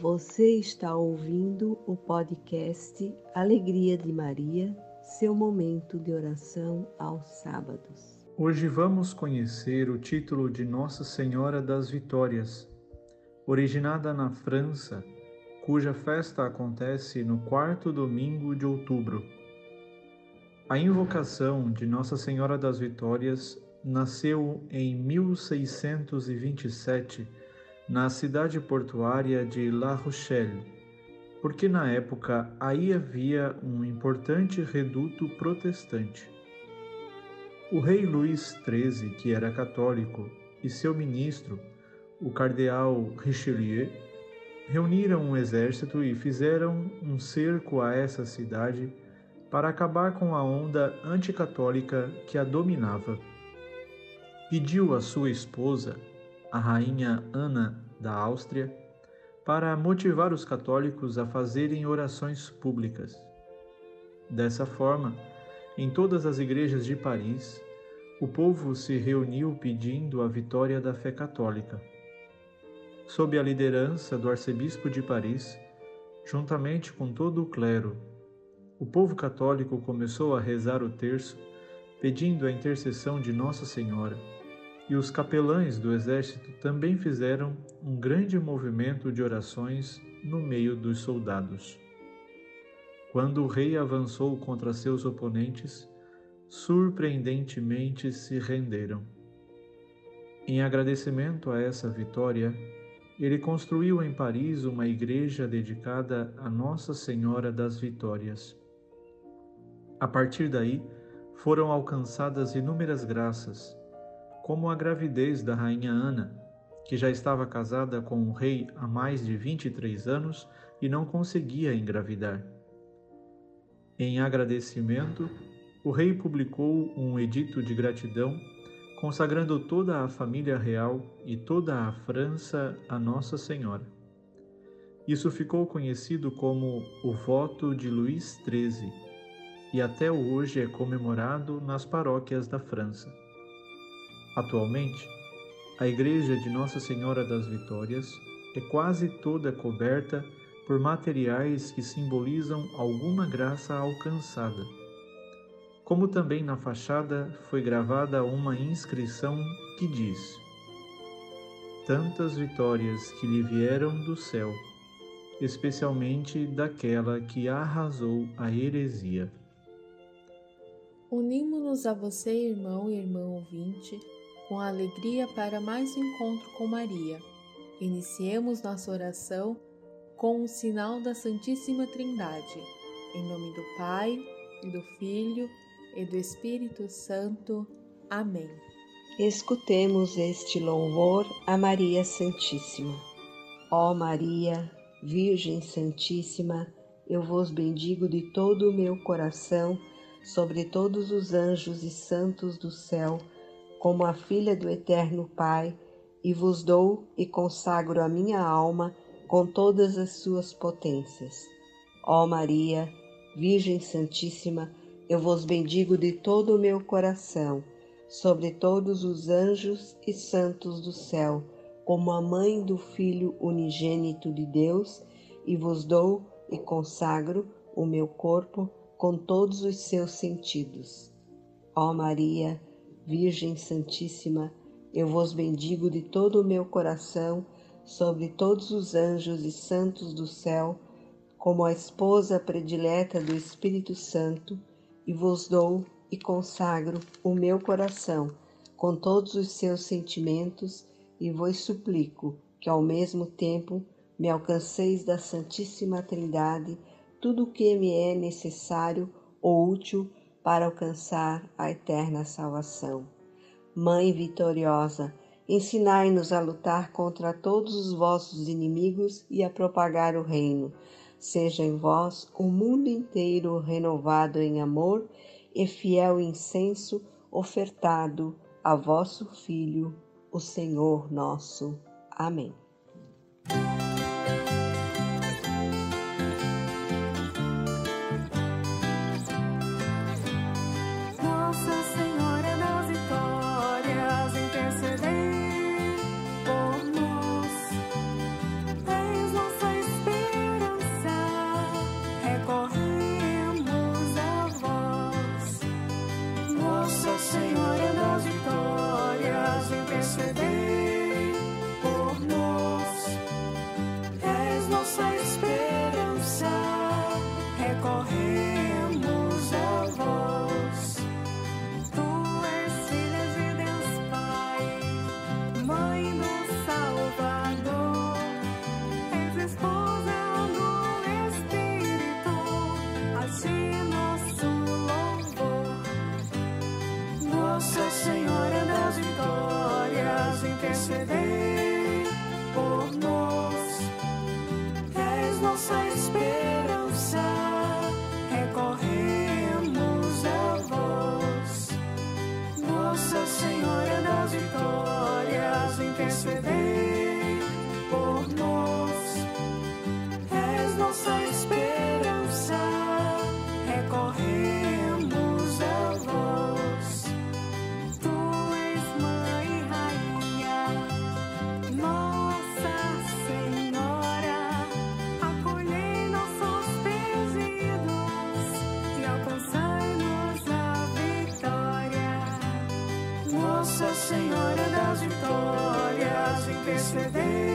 Você está ouvindo o podcast Alegria de Maria, seu momento de oração aos sábados. Hoje vamos conhecer o título de Nossa Senhora das Vitórias, originada na França, cuja festa acontece no quarto domingo de outubro. A invocação de Nossa Senhora das Vitórias nasceu em 1627 na cidade portuária de La Rochelle, porque na época aí havia um importante reduto protestante. O rei Luís XIII, que era católico, e seu ministro, o cardeal Richelieu, reuniram um exército e fizeram um cerco a essa cidade para acabar com a onda anticatólica que a dominava. Pediu a sua esposa, a rainha Ana da Áustria, para motivar os católicos a fazerem orações públicas. Dessa forma, em todas as igrejas de Paris, o povo se reuniu pedindo a vitória da fé católica. Sob a liderança do arcebispo de Paris, juntamente com todo o clero, o povo católico começou a rezar o terço, pedindo a intercessão de Nossa Senhora e os capelães do exército também fizeram um grande movimento de orações no meio dos soldados. Quando o rei avançou contra seus oponentes, surpreendentemente se renderam. Em agradecimento a essa vitória, ele construiu em Paris uma igreja dedicada a Nossa Senhora das Vitórias. A partir daí, foram alcançadas inúmeras graças como a gravidez da rainha Ana, que já estava casada com o rei há mais de 23 anos e não conseguia engravidar. Em agradecimento, o rei publicou um edito de gratidão consagrando toda a família real e toda a França a Nossa Senhora. Isso ficou conhecido como o voto de Luís XIII e até hoje é comemorado nas paróquias da França. Atualmente, a Igreja de Nossa Senhora das Vitórias é quase toda coberta por materiais que simbolizam alguma graça alcançada. Como também na fachada foi gravada uma inscrição que diz: Tantas vitórias que lhe vieram do céu, especialmente daquela que arrasou a heresia. Unimos-nos a você, irmão e irmã ouvinte com alegria para mais um encontro com Maria. Iniciemos nossa oração com o sinal da Santíssima Trindade. Em nome do Pai, e do Filho e do Espírito Santo. Amém. Escutemos este louvor a Maria Santíssima. Ó Maria, Virgem Santíssima, eu vos bendigo de todo o meu coração sobre todos os anjos e santos do céu como a filha do Eterno Pai, e vos dou e consagro a minha alma com todas as suas potências. Ó Maria, Virgem Santíssima, eu vos bendigo de todo o meu coração, sobre todos os anjos e santos do céu, como a mãe do Filho unigênito de Deus, e vos dou e consagro o meu corpo com todos os seus sentidos. Ó Maria, Virgem Santíssima, eu vos bendigo de todo o meu coração sobre todos os anjos e santos do céu, como a esposa predileta do Espírito Santo, e vos dou e consagro o meu coração com todos os seus sentimentos e vos suplico que ao mesmo tempo me alcanceis da Santíssima Trindade tudo o que me é necessário ou útil para alcançar a eterna salvação. Mãe vitoriosa, ensinai-nos a lutar contra todos os vossos inimigos e a propagar o reino. Seja em vós o mundo inteiro renovado em amor e fiel incenso ofertado a vosso Filho, o Senhor nosso. Amém. Nossa Senhora das Vitórias, intercedei por nós. És nossa esperança, recorremos a vós. Nossa Senhora das Vitórias, intercedei. yesterday.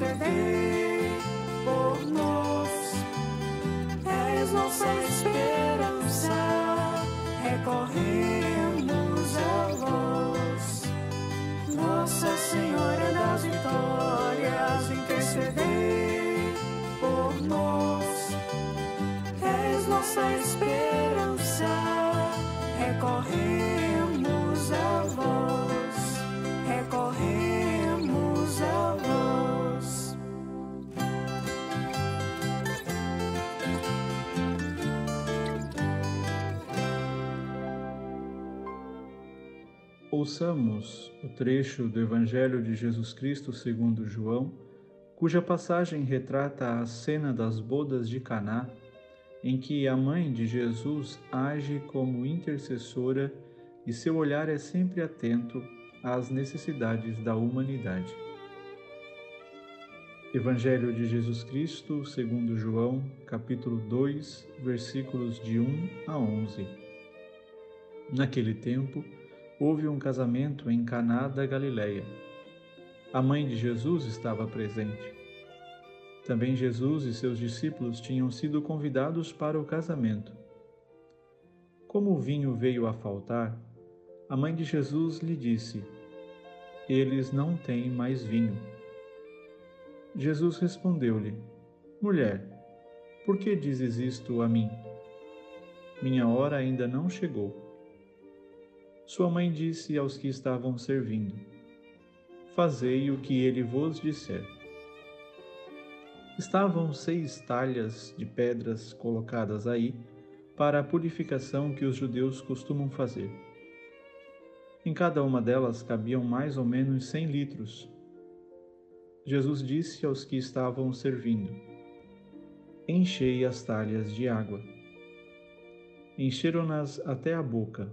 Vitórias, Ouçamos o trecho do Evangelho de Jesus Cristo segundo João, cuja passagem retrata a cena das bodas de Caná, em que a mãe de Jesus age como intercessora e seu olhar é sempre atento às necessidades da humanidade. Evangelho de Jesus Cristo, segundo João, capítulo 2, versículos de 1 a 11. Naquele tempo, houve um casamento em Caná da Galileia. A mãe de Jesus estava presente. Também Jesus e seus discípulos tinham sido convidados para o casamento. Como o vinho veio a faltar, a mãe de Jesus lhe disse: Eles não têm mais vinho. Jesus respondeu-lhe: Mulher, por que dizes isto a mim? Minha hora ainda não chegou. Sua mãe disse aos que estavam servindo: Fazei o que ele vos disser. Estavam seis talhas de pedras colocadas aí para a purificação que os judeus costumam fazer. Em cada uma delas cabiam mais ou menos cem litros. Jesus disse aos que estavam servindo: Enchei as talhas de água. Encheram-nas até a boca.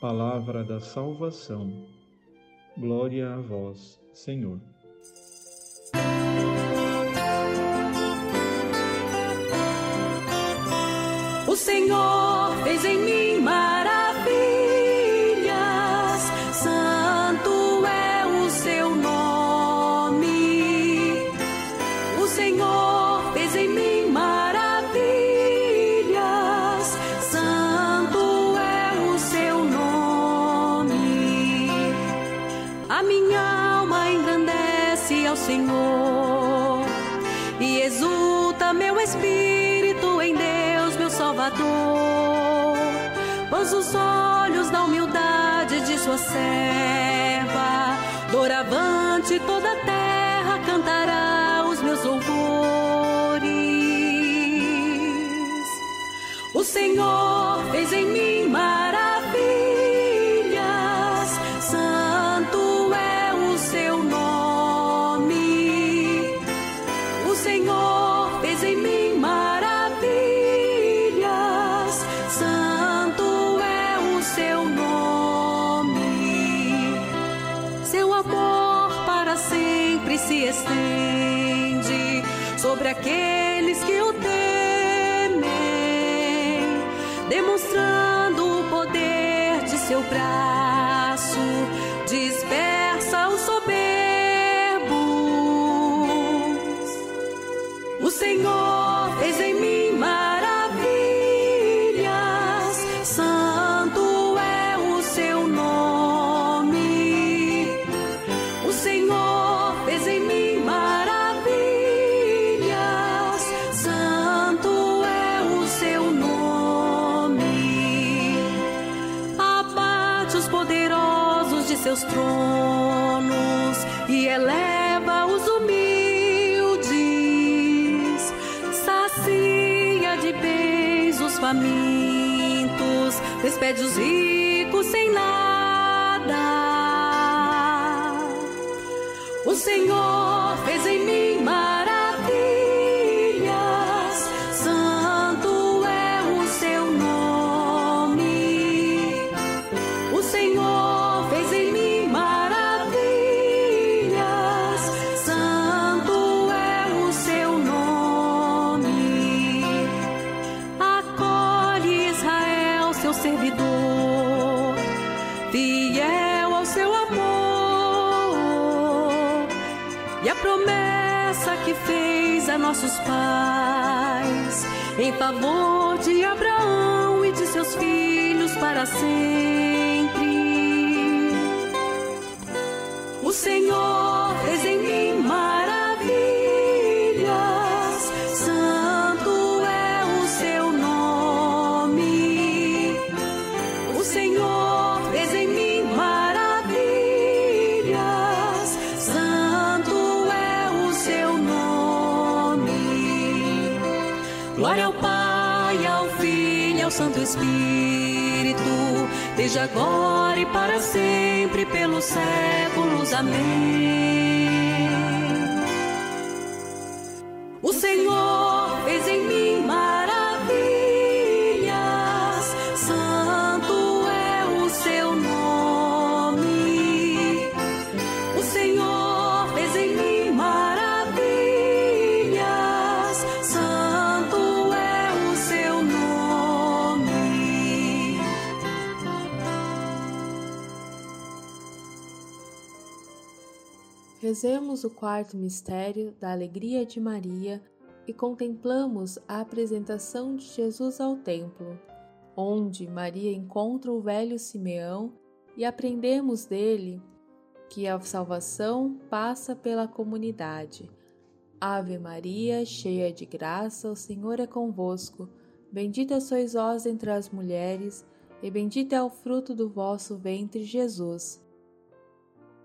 Palavra da salvação. Glória a vós, Senhor. O Senhor fez O Senhor fez em mim maravilhas, despair. De bens os famintos, despede os ricos sem nada. O Senhor fez em mim e a promessa que fez a nossos pais em favor de Abraão e de seus filhos para sempre. O Senhor fez Glória ao Pai, ao Filho e ao Santo Espírito, desde agora e para sempre, pelos séculos. Amém. O Senhor Rezemos o quarto mistério da alegria de Maria e contemplamos a apresentação de Jesus ao templo, onde Maria encontra o velho Simeão e aprendemos dele que a salvação passa pela comunidade. Ave Maria, cheia de graça, o Senhor é convosco. Bendita sois vós entre as mulheres, e bendito é o fruto do vosso ventre, Jesus.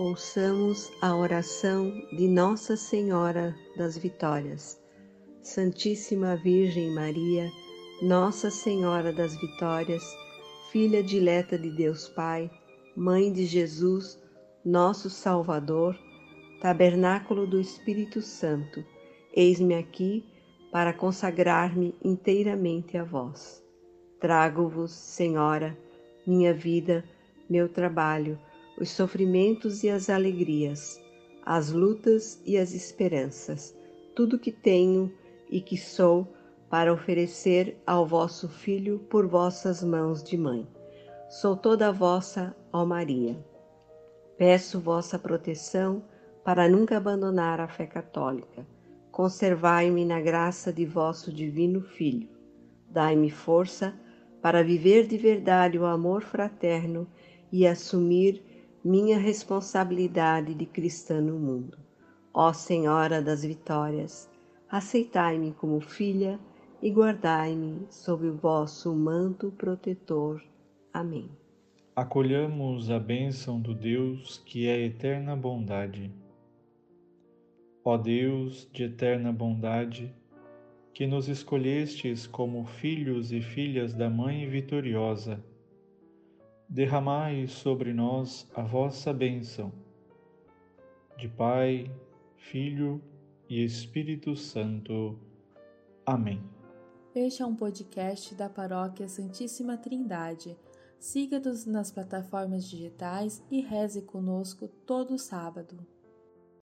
Ouçamos a oração de Nossa Senhora das Vitórias. Santíssima Virgem Maria, Nossa Senhora das Vitórias, Filha dileta de Deus Pai, Mãe de Jesus, nosso Salvador, Tabernáculo do Espírito Santo, eis-me aqui para consagrar-me inteiramente a vós. Trago-vos, Senhora, minha vida, meu trabalho, os sofrimentos e as alegrias, as lutas e as esperanças, tudo que tenho e que sou para oferecer ao vosso Filho por vossas mãos de mãe. Sou toda vossa, ó Maria. Peço vossa proteção para nunca abandonar a fé católica. Conservai-me na graça de vosso divino Filho. Dai-me força para viver de verdade o amor fraterno e assumir minha responsabilidade de cristã no mundo. Ó Senhora das Vitórias, aceitai-me como filha e guardai-me sob o vosso manto protetor. Amém. Acolhamos a bênção do Deus que é eterna bondade. Ó Deus de eterna bondade, que nos escolhestes como filhos e filhas da Mãe vitoriosa, derramai sobre nós a vossa bênção. De Pai, Filho e Espírito Santo. Amém. Este é um podcast da Paróquia Santíssima Trindade. Siga-nos nas plataformas digitais e reze conosco todo sábado.